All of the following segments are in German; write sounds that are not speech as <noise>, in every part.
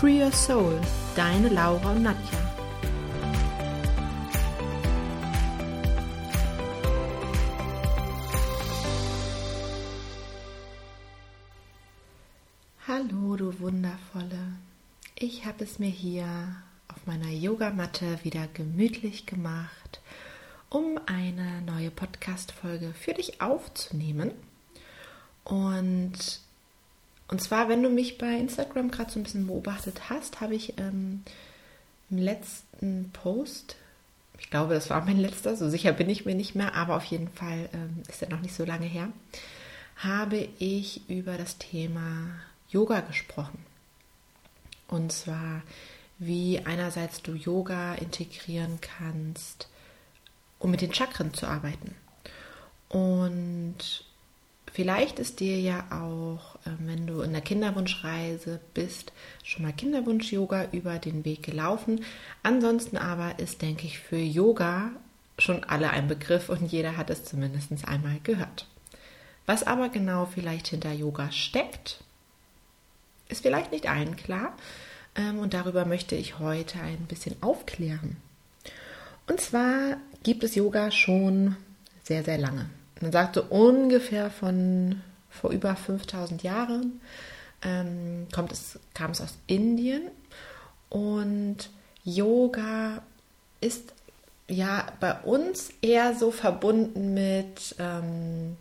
Free Your Soul, deine Laura und Nadja. Hallo, du Wundervolle. Ich habe es mir hier auf meiner Yogamatte wieder gemütlich gemacht, um eine neue Podcast-Folge für dich aufzunehmen. Und, und zwar, wenn du mich bei Instagram gerade so ein bisschen beobachtet hast, habe ich ähm, im letzten Post, ich glaube, das war mein letzter, so sicher bin ich mir nicht mehr, aber auf jeden Fall ähm, ist er noch nicht so lange her, habe ich über das Thema Yoga gesprochen. Und zwar, wie einerseits du Yoga integrieren kannst, um mit den Chakren zu arbeiten. Und vielleicht ist dir ja auch, ähm, wenn du in der Kinderwunschreise bist, schon mal Kinderwunsch-Yoga über den Weg gelaufen. Ansonsten aber ist, denke ich, für Yoga schon alle ein Begriff und jeder hat es zumindest einmal gehört. Was aber genau vielleicht hinter Yoga steckt, ist vielleicht nicht allen klar. Ähm, und darüber möchte ich heute ein bisschen aufklären. Und zwar gibt es Yoga schon sehr, sehr lange. Man sagt so ungefähr von vor über 5000 Jahren ähm, kommt es, kam es aus Indien und Yoga ist ja bei uns eher so verbunden mit, ähm,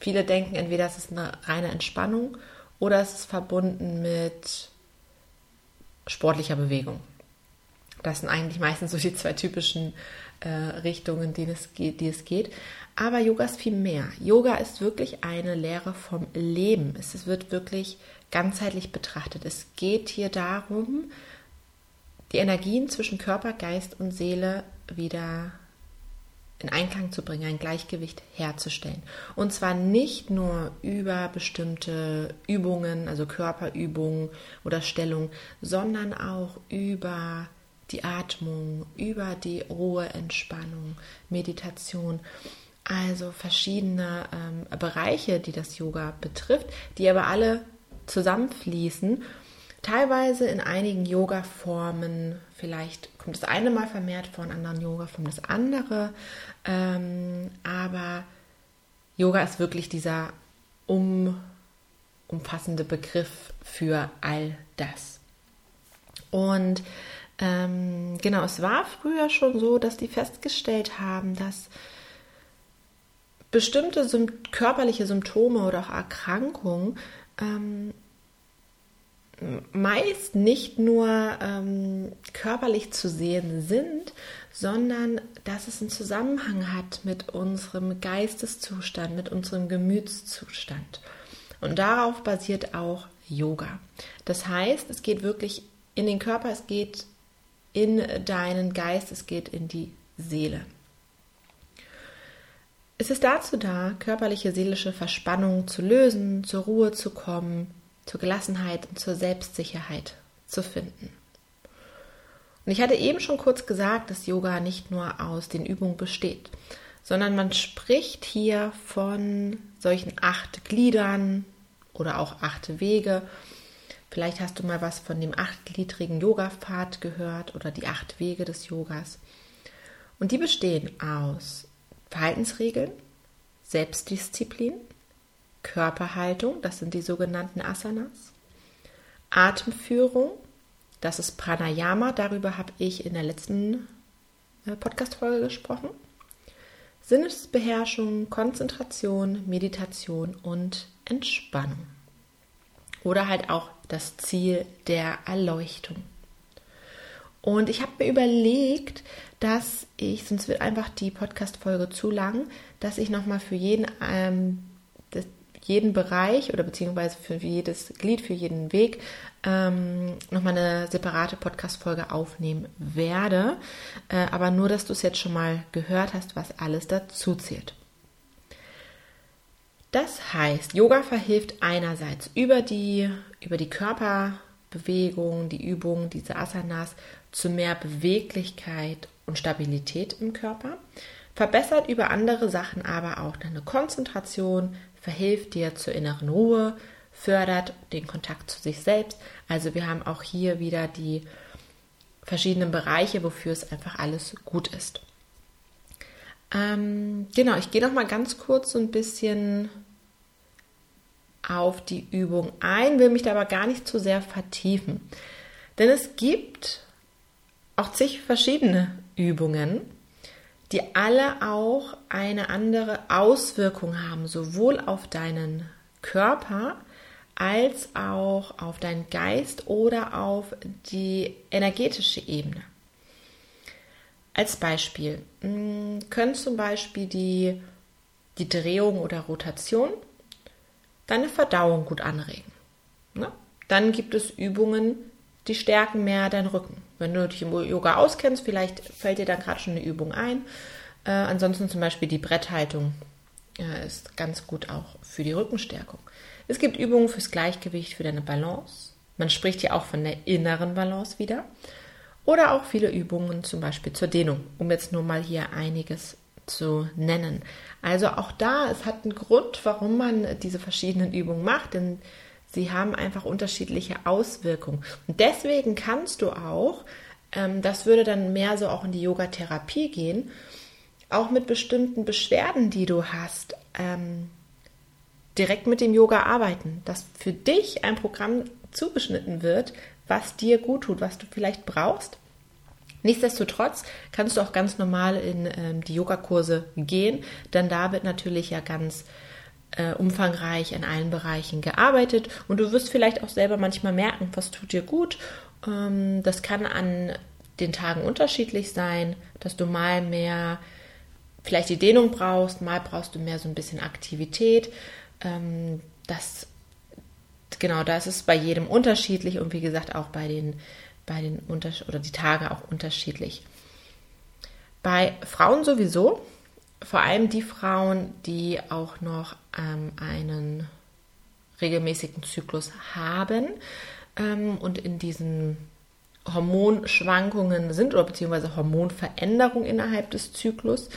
viele denken entweder es ist eine reine Entspannung oder es ist verbunden mit sportlicher Bewegung. Das sind eigentlich meistens so die zwei typischen äh, Richtungen, die es, geht, die es geht. Aber Yoga ist viel mehr. Yoga ist wirklich eine Lehre vom Leben. Es wird wirklich ganzheitlich betrachtet. Es geht hier darum, die Energien zwischen Körper, Geist und Seele wieder in Einklang zu bringen, ein Gleichgewicht herzustellen. Und zwar nicht nur über bestimmte Übungen, also Körperübungen oder Stellung, sondern auch über die Atmung, über die Ruhe, Entspannung, Meditation. Also verschiedene ähm, Bereiche, die das Yoga betrifft, die aber alle zusammenfließen Teilweise in einigen Yoga-Formen, vielleicht kommt das eine mal vermehrt vor, in anderen Yoga-Formen das andere. Ähm, aber Yoga ist wirklich dieser um, umfassende Begriff für all das. Und ähm, genau, es war früher schon so, dass die festgestellt haben, dass bestimmte körperliche Symptome oder auch Erkrankungen ähm, meist nicht nur ähm, körperlich zu sehen sind, sondern dass es einen Zusammenhang hat mit unserem Geisteszustand, mit unserem Gemütszustand. Und darauf basiert auch Yoga. Das heißt, es geht wirklich in den Körper, es geht in deinen Geist, es geht in die Seele. Es ist dazu da, körperliche, seelische Verspannungen zu lösen, zur Ruhe zu kommen, zur Gelassenheit und zur Selbstsicherheit zu finden. Und ich hatte eben schon kurz gesagt, dass Yoga nicht nur aus den Übungen besteht, sondern man spricht hier von solchen acht Gliedern oder auch acht Wege. Vielleicht hast du mal was von dem achtgliedrigen Yoga-Pfad gehört oder die acht Wege des Yogas. Und die bestehen aus Verhaltensregeln, Selbstdisziplin, Körperhaltung, das sind die sogenannten Asanas. Atemführung, das ist Pranayama, darüber habe ich in der letzten äh, Podcast-Folge gesprochen. Sinnesbeherrschung, Konzentration, Meditation und Entspannung. Oder halt auch das Ziel der Erleuchtung. Und ich habe mir überlegt, dass ich, sonst wird einfach die Podcast-Folge zu lang, dass ich nochmal für jeden ähm, jeden Bereich oder beziehungsweise für jedes Glied, für jeden Weg ähm, nochmal eine separate Podcast-Folge aufnehmen werde. Äh, aber nur, dass du es jetzt schon mal gehört hast, was alles dazu zählt. Das heißt, Yoga verhilft einerseits über die, über die Körperbewegung, die Übung, diese Asanas zu mehr Beweglichkeit und Stabilität im Körper, verbessert über andere Sachen aber auch deine Konzentration, verhilft dir zur inneren Ruhe, fördert den Kontakt zu sich selbst. Also wir haben auch hier wieder die verschiedenen Bereiche, wofür es einfach alles gut ist. Ähm, genau, ich gehe noch mal ganz kurz so ein bisschen auf die Übung ein, will mich da aber gar nicht zu sehr vertiefen. Denn es gibt auch zig verschiedene Übungen, die alle auch eine andere Auswirkung haben, sowohl auf deinen Körper als auch auf deinen Geist oder auf die energetische Ebene. Als Beispiel hm, können zum Beispiel die, die Drehung oder Rotation deine Verdauung gut anregen. Ne? Dann gibt es Übungen, die stärken mehr deinen Rücken. Wenn du dich im Yoga auskennst, vielleicht fällt dir dann gerade schon eine Übung ein. Äh, ansonsten zum Beispiel die Bretthaltung äh, ist ganz gut auch für die Rückenstärkung. Es gibt Übungen fürs Gleichgewicht, für deine Balance. Man spricht ja auch von der inneren Balance wieder. Oder auch viele Übungen zum Beispiel zur Dehnung, um jetzt nur mal hier einiges zu nennen. Also auch da, es hat einen Grund, warum man diese verschiedenen Übungen macht, denn sie haben einfach unterschiedliche Auswirkungen. Und deswegen kannst du auch, ähm, das würde dann mehr so auch in die Yoga-Therapie gehen, auch mit bestimmten Beschwerden, die du hast, ähm, direkt mit dem Yoga arbeiten, dass für dich ein Programm zugeschnitten wird, was dir gut tut, was du vielleicht brauchst. Nichtsdestotrotz kannst du auch ganz normal in ähm, die Yogakurse gehen, denn da wird natürlich ja ganz äh, umfangreich in allen Bereichen gearbeitet und du wirst vielleicht auch selber manchmal merken, was tut dir gut. Ähm, das kann an den Tagen unterschiedlich sein, dass du mal mehr vielleicht die Dehnung brauchst, mal brauchst du mehr so ein bisschen Aktivität. Ähm, das genau, da ist es bei jedem unterschiedlich und wie gesagt auch bei den bei den Unters oder die Tage auch unterschiedlich. Bei Frauen sowieso, vor allem die Frauen, die auch noch ähm, einen regelmäßigen Zyklus haben ähm, und in diesen Hormonschwankungen sind oder beziehungsweise Hormonveränderungen innerhalb des Zyklus,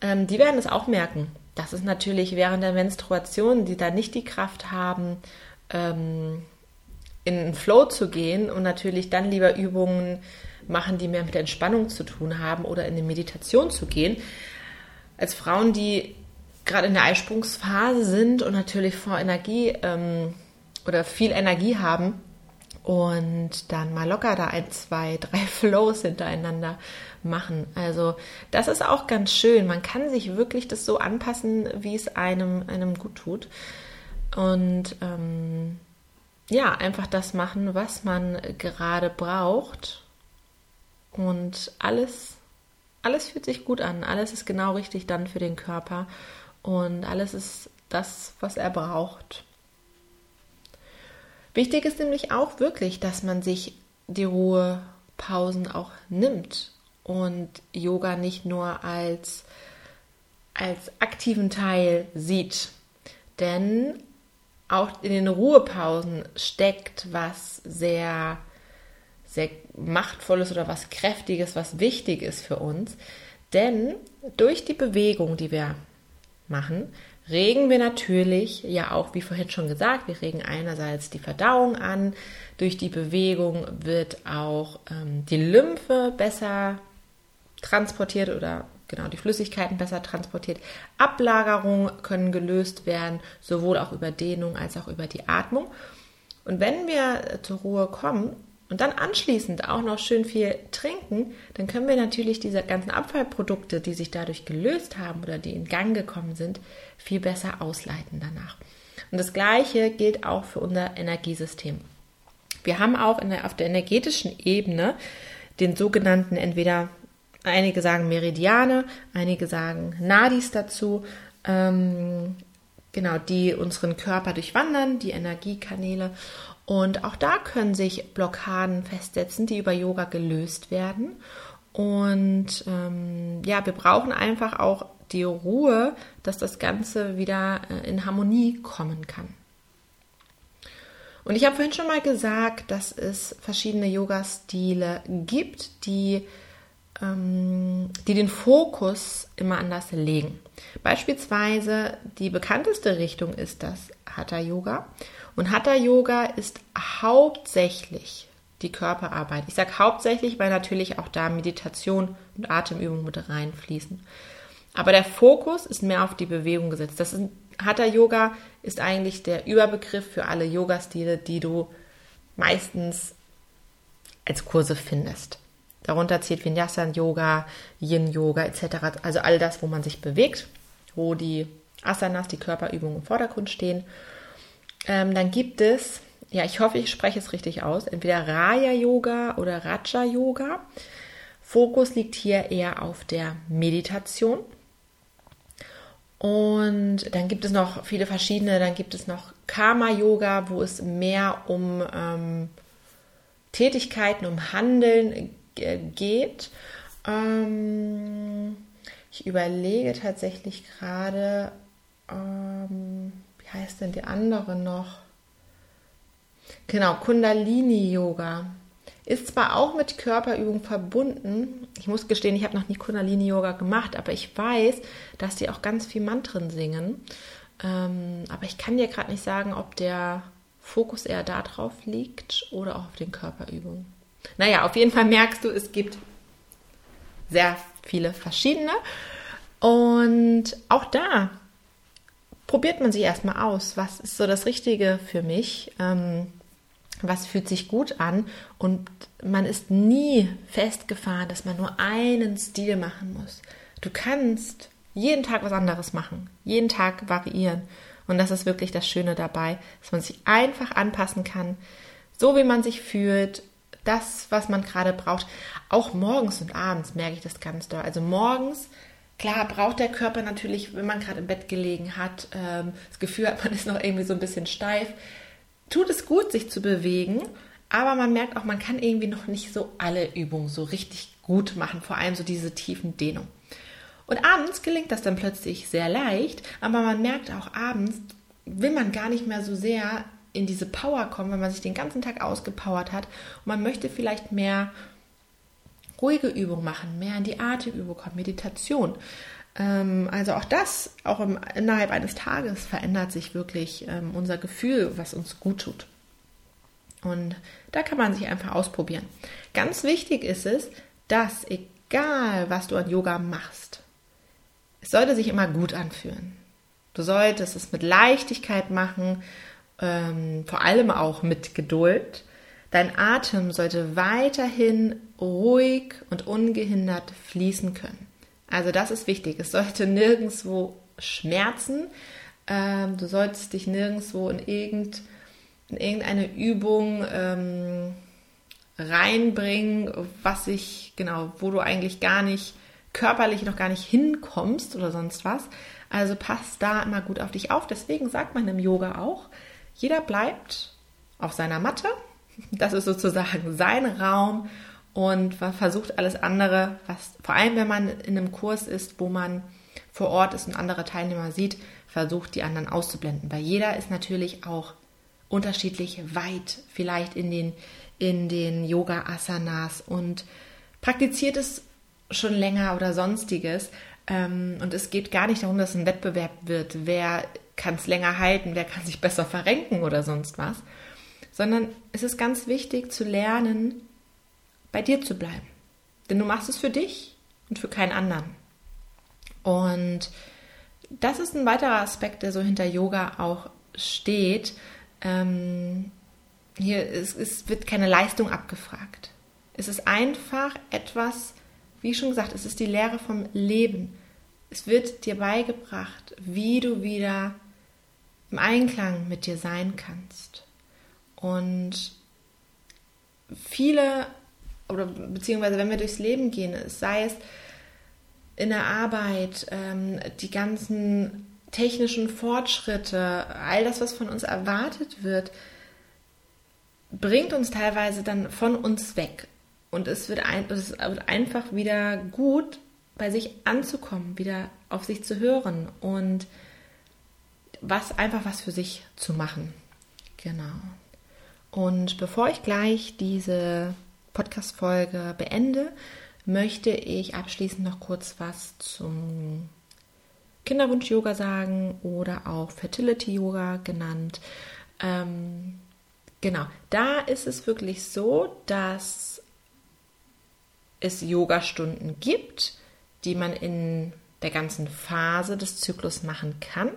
ähm, die werden es auch merken. Das ist natürlich während der Menstruation, die da nicht die Kraft haben, ähm, in den Flow zu gehen und natürlich dann lieber Übungen machen, die mehr mit Entspannung zu tun haben oder in die Meditation zu gehen, als Frauen, die gerade in der Eisprungsphase sind und natürlich vor Energie ähm, oder viel Energie haben und dann mal locker da ein, zwei, <laughs> drei Flows hintereinander machen. Also das ist auch ganz schön. Man kann sich wirklich das so anpassen, wie es einem, einem gut tut. Und ähm, ja, einfach das machen, was man gerade braucht. Und alles, alles fühlt sich gut an. Alles ist genau richtig dann für den Körper. Und alles ist das, was er braucht. Wichtig ist nämlich auch wirklich, dass man sich die Ruhepausen auch nimmt und Yoga nicht nur als, als aktiven Teil sieht. Denn auch in den Ruhepausen steckt was sehr, sehr machtvolles oder was kräftiges, was wichtig ist für uns. Denn durch die Bewegung, die wir machen, regen wir natürlich, ja auch wie vorhin schon gesagt, wir regen einerseits die Verdauung an. Durch die Bewegung wird auch ähm, die Lymphe besser transportiert oder genau die Flüssigkeiten besser transportiert. Ablagerungen können gelöst werden, sowohl auch über Dehnung als auch über die Atmung. Und wenn wir zur Ruhe kommen und dann anschließend auch noch schön viel trinken, dann können wir natürlich diese ganzen Abfallprodukte, die sich dadurch gelöst haben oder die in Gang gekommen sind, viel besser ausleiten danach. Und das Gleiche gilt auch für unser Energiesystem. Wir haben auch der, auf der energetischen Ebene den sogenannten entweder Einige sagen Meridiane, einige sagen Nadis dazu. Ähm, genau, die unseren Körper durchwandern, die Energiekanäle. Und auch da können sich Blockaden festsetzen, die über Yoga gelöst werden. Und ähm, ja, wir brauchen einfach auch die Ruhe, dass das Ganze wieder äh, in Harmonie kommen kann. Und ich habe vorhin schon mal gesagt, dass es verschiedene Yoga-Stile gibt, die, ähm, die den Fokus immer anders legen. Beispielsweise die bekannteste Richtung ist das Hatha Yoga. Und Hatha Yoga ist hauptsächlich die Körperarbeit. Ich sage hauptsächlich, weil natürlich auch da Meditation und Atemübungen mit reinfließen. Aber der Fokus ist mehr auf die Bewegung gesetzt. Das ist Hatha Yoga ist eigentlich der Überbegriff für alle Yoga-Stile, die du meistens als Kurse findest. Darunter zählt Vinyasa Yoga, Yin Yoga etc. Also all das, wo man sich bewegt, wo die Asanas, die Körperübungen im Vordergrund stehen. Ähm, dann gibt es, ja, ich hoffe, ich spreche es richtig aus, entweder Raya Yoga oder Raja Yoga. Fokus liegt hier eher auf der Meditation. Und dann gibt es noch viele verschiedene, dann gibt es noch Karma-Yoga, wo es mehr um ähm, Tätigkeiten, um Handeln geht. Ähm, ich überlege tatsächlich gerade, ähm, wie heißt denn die andere noch? Genau, Kundalini-Yoga. Ist zwar auch mit Körperübung verbunden. Ich muss gestehen, ich habe noch nie Kundalini-Yoga gemacht, aber ich weiß, dass die auch ganz viel Mantren singen. Ähm, aber ich kann dir gerade nicht sagen, ob der Fokus eher darauf liegt oder auch auf den Körperübungen. Naja, auf jeden Fall merkst du, es gibt sehr viele verschiedene. Und auch da probiert man sich erstmal aus, was ist so das Richtige für mich. Ähm, was fühlt sich gut an und man ist nie festgefahren, dass man nur einen Stil machen muss. Du kannst jeden Tag was anderes machen, jeden Tag variieren und das ist wirklich das Schöne dabei, dass man sich einfach anpassen kann, so wie man sich fühlt, das, was man gerade braucht. Auch morgens und abends merke ich das ganz doll. Also morgens Klar braucht der Körper natürlich, wenn man gerade im Bett gelegen hat, ähm, das Gefühl hat, <laughs> man ist noch irgendwie so ein bisschen steif tut es gut, sich zu bewegen, aber man merkt auch, man kann irgendwie noch nicht so alle Übungen so richtig gut machen, vor allem so diese tiefen Dehnung. Und abends gelingt das dann plötzlich sehr leicht, aber man merkt auch abends, will man gar nicht mehr so sehr in diese Power kommen, wenn man sich den ganzen Tag ausgepowert hat und man möchte vielleicht mehr ruhige Übungen machen, mehr in die Atemübung kommen, Meditation. Ähm, also auch das, auch im, innerhalb eines Tages verändert sich wirklich ähm, unser Gefühl, was uns gut tut. Und da kann man sich einfach ausprobieren. Ganz wichtig ist es, dass egal was du an Yoga machst, es sollte sich immer gut anfühlen. Du solltest es mit Leichtigkeit machen, ähm, vor allem auch mit Geduld. Dein Atem sollte weiterhin ruhig und ungehindert fließen können. Also das ist wichtig. Es sollte nirgendwo schmerzen. Ähm, du solltest dich nirgendwo in, irgend, in irgendeine Übung ähm, reinbringen, was sich, genau, wo du eigentlich gar nicht körperlich noch gar nicht hinkommst oder sonst was. Also passt da immer gut auf dich auf. Deswegen sagt man im Yoga auch, jeder bleibt auf seiner Matte. Das ist sozusagen sein Raum und versucht alles andere, was vor allem wenn man in einem Kurs ist, wo man vor Ort ist und andere Teilnehmer sieht, versucht die anderen auszublenden, weil jeder ist natürlich auch unterschiedlich weit, vielleicht in den in den Yoga Asanas und praktiziert es schon länger oder sonstiges. Ähm, und es geht gar nicht darum, dass ein Wettbewerb wird, wer kann es länger halten, wer kann sich besser verrenken oder sonst was, sondern es ist ganz wichtig zu lernen, bei dir zu bleiben. Denn du machst es für dich und für keinen anderen. Und das ist ein weiterer Aspekt, der so hinter Yoga auch steht. Ähm, hier ist, es wird keine Leistung abgefragt. Es ist einfach etwas, wie schon gesagt, es ist die Lehre vom Leben. Es wird dir beigebracht, wie du wieder im Einklang mit dir sein kannst. Und viele oder beziehungsweise wenn wir durchs Leben gehen, sei es in der Arbeit, ähm, die ganzen technischen Fortschritte, all das, was von uns erwartet wird, bringt uns teilweise dann von uns weg. Und es wird, ein, es wird einfach wieder gut, bei sich anzukommen, wieder auf sich zu hören und was einfach was für sich zu machen. Genau. Und bevor ich gleich diese Podcast-Folge beende, möchte ich abschließend noch kurz was zum Kinderwunsch-Yoga sagen oder auch Fertility-Yoga genannt. Ähm, genau, da ist es wirklich so, dass es Yoga-Stunden gibt, die man in der ganzen Phase des Zyklus machen kann.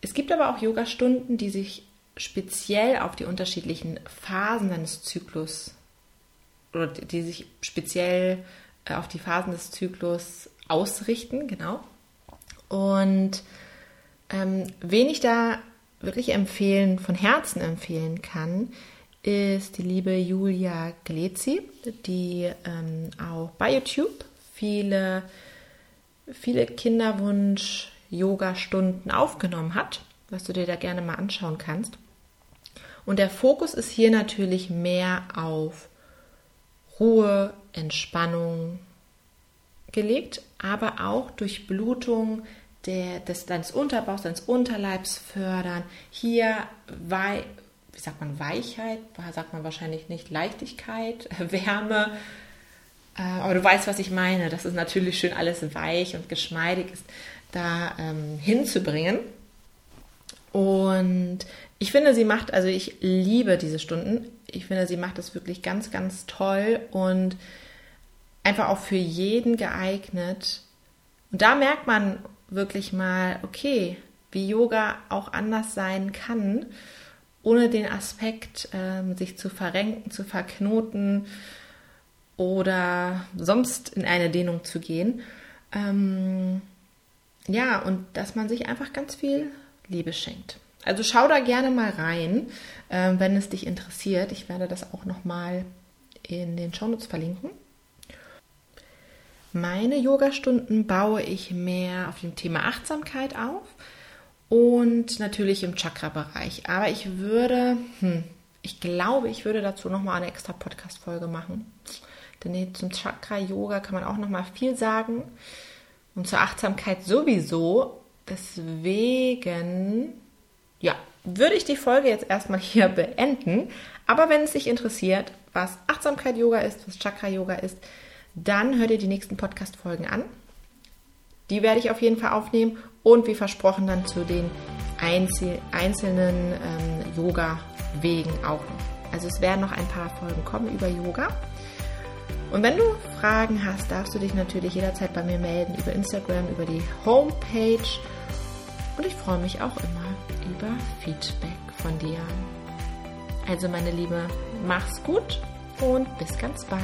Es gibt aber auch Yoga-Stunden, die sich speziell auf die unterschiedlichen Phasen deines Zyklus oder die sich speziell äh, auf die Phasen des Zyklus ausrichten, genau. Und ähm, wen ich da wirklich empfehlen, von Herzen empfehlen kann, ist die liebe Julia Glezi, die ähm, auch bei YouTube viele, viele Kinderwunsch-Yoga-Stunden aufgenommen hat, was du dir da gerne mal anschauen kannst. Und der Fokus ist hier natürlich mehr auf Ruhe, Entspannung gelegt, aber auch Durchblutung der, des, deines Unterbauchs, deines Unterleibs fördern. Hier, wei, wie sagt man, Weichheit, sagt man wahrscheinlich nicht, Leichtigkeit, <laughs> Wärme. Äh, aber du weißt, was ich meine. Das ist natürlich schön alles weich und geschmeidig ist, da ähm, hinzubringen. Und ich finde, sie macht, also ich liebe diese Stunden. Ich finde, sie macht das wirklich ganz, ganz toll und einfach auch für jeden geeignet. Und da merkt man wirklich mal, okay, wie Yoga auch anders sein kann, ohne den Aspekt, ähm, sich zu verrenken, zu verknoten oder sonst in eine Dehnung zu gehen. Ähm, ja, und dass man sich einfach ganz viel Liebe schenkt. Also schau da gerne mal rein, äh, wenn es dich interessiert. Ich werde das auch nochmal in den Shownotes verlinken. Meine Yoga-Stunden baue ich mehr auf dem Thema Achtsamkeit auf und natürlich im Chakra-Bereich. Aber ich würde, hm, ich glaube, ich würde dazu nochmal eine extra Podcast-Folge machen. Denn zum Chakra-Yoga kann man auch nochmal viel sagen. Und zur Achtsamkeit sowieso. Deswegen, ja, würde ich die Folge jetzt erstmal hier <laughs> beenden. Aber wenn es dich interessiert, was Achtsamkeit-Yoga ist, was Chakra-Yoga ist, dann hör dir die nächsten Podcast-Folgen an. Die werde ich auf jeden Fall aufnehmen und wie versprochen dann zu den einzel einzelnen ähm, Yoga-Wegen auch noch. Also es werden noch ein paar Folgen kommen über Yoga. Und wenn du Fragen hast, darfst du dich natürlich jederzeit bei mir melden über Instagram, über die Homepage. Und ich freue mich auch immer über Feedback von dir. Also meine Liebe, mach's gut und bis ganz bald.